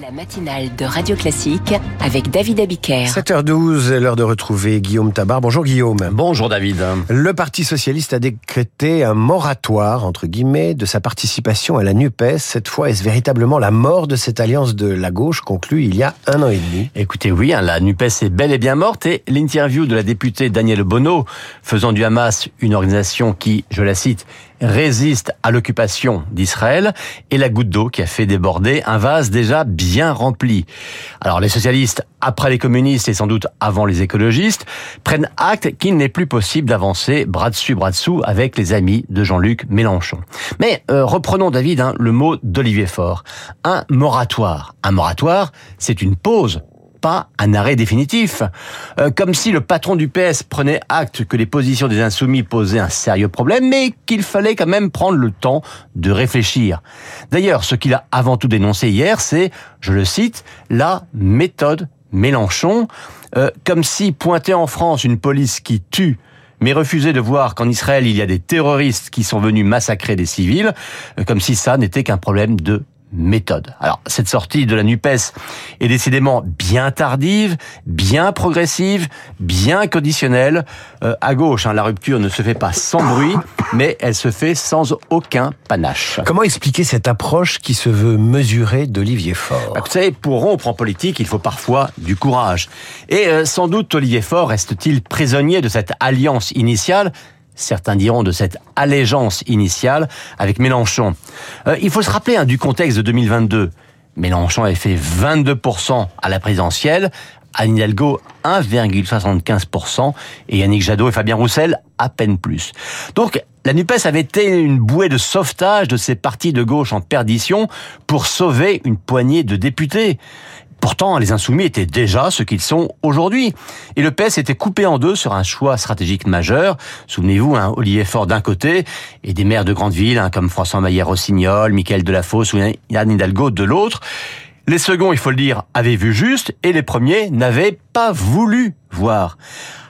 La matinale de Radio Classique avec David Abiker. 7h12, l'heure de retrouver Guillaume Tabar. Bonjour Guillaume. Bonjour David. Le Parti Socialiste a décrété un moratoire, entre guillemets, de sa participation à la NUPES. Cette fois, est-ce véritablement la mort de cette alliance de la gauche conclue il y a un an et demi? Écoutez, oui, hein, la NUPES est bel et bien morte et l'interview de la députée Danielle Bono, faisant du Hamas une organisation qui, je la cite, résiste à l'occupation d'Israël et la goutte d'eau qui a fait déborder un vase déjà bien rempli. Alors les socialistes, après les communistes et sans doute avant les écologistes, prennent acte qu'il n'est plus possible d'avancer bras dessus bras dessous avec les amis de Jean-Luc Mélenchon. Mais euh, reprenons David hein, le mot d'Olivier Faure. Un moratoire. Un moratoire, c'est une pause pas un arrêt définitif. Euh, comme si le patron du PS prenait acte que les positions des insoumis posaient un sérieux problème, mais qu'il fallait quand même prendre le temps de réfléchir. D'ailleurs, ce qu'il a avant tout dénoncé hier, c'est, je le cite, la méthode Mélenchon, euh, comme si pointer en France une police qui tue mais refusait de voir qu'en Israël il y a des terroristes qui sont venus massacrer des civils, euh, comme si ça n'était qu'un problème de méthode. Alors, cette sortie de la NUPES est décidément bien tardive, bien progressive, bien conditionnelle. Euh, à gauche, hein, la rupture ne se fait pas sans bruit, mais elle se fait sans aucun panache. Comment expliquer cette approche qui se veut mesurée d'Olivier Faure? Bah, Vous savez, pour rompre en politique, il faut parfois du courage. Et euh, sans doute, Olivier Faure reste-t-il prisonnier de cette alliance initiale certains diront de cette allégeance initiale avec Mélenchon. Euh, il faut se rappeler hein, du contexte de 2022. Mélenchon avait fait 22% à la présidentielle, Anne Hidalgo 1,75% et Yannick Jadot et Fabien Roussel à peine plus. Donc la NUPES avait été une bouée de sauvetage de ces partis de gauche en perdition pour sauver une poignée de députés. Pourtant, les insoumis étaient déjà ce qu'ils sont aujourd'hui. Et le PS était coupé en deux sur un choix stratégique majeur. Souvenez-vous, hein, Olivier Faure d'un côté et des maires de grandes villes hein, comme François Maillard-Rossignol, Michael Delafosse ou Yann Hidalgo de l'autre. Les seconds, il faut le dire, avaient vu juste et les premiers n'avaient pas voulu voir.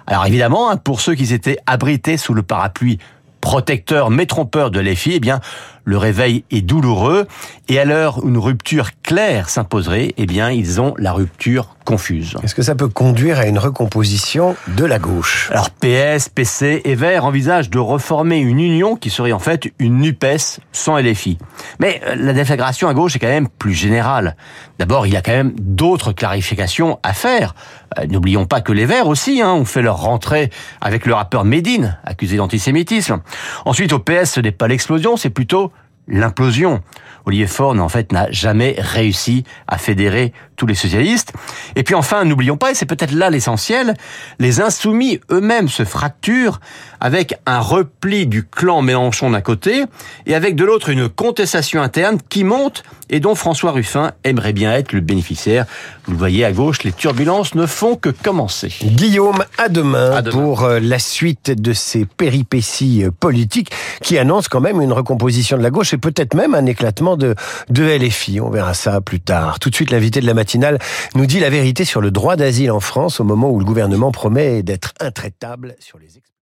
Alors évidemment, hein, pour ceux qui s'étaient abrités sous le parapluie protecteur mais trompeur de l'EFI, eh bien, le réveil est douloureux et à l'heure où une rupture claire s'imposerait, eh bien, ils ont la rupture confuse. Est-ce que ça peut conduire à une recomposition de la gauche? Alors PS, PC et Vert envisagent de reformer une union qui serait en fait une NUPES sans LFI. Mais euh, la déflagration à gauche est quand même plus générale. D'abord, il y a quand même d'autres clarifications à faire. Euh, n'oublions pas que les Verts aussi hein, ont fait leur rentrée avec le rappeur Medine, accusé d'antisémitisme. Ensuite, au PS, ce n'est pas l'explosion, c'est plutôt l'implosion. Olivier Faure, en fait, n'a jamais réussi à fédérer tous les socialistes. Et puis enfin, n'oublions pas, et c'est peut-être là l'essentiel, les insoumis eux-mêmes se fracturent avec un repli du clan Mélenchon d'un côté et avec de l'autre une contestation interne qui monte et dont François Ruffin aimerait bien être le bénéficiaire. Vous le voyez à gauche, les turbulences ne font que commencer. Guillaume, à demain, pour euh, la suite de ces péripéties euh, politiques qui annoncent quand même une recomposition de la gauche peut-être même un éclatement de, de LFI. On verra ça plus tard. Tout de suite, l'invité de la matinale nous dit la vérité sur le droit d'asile en France au moment où le gouvernement promet d'être intraitable sur les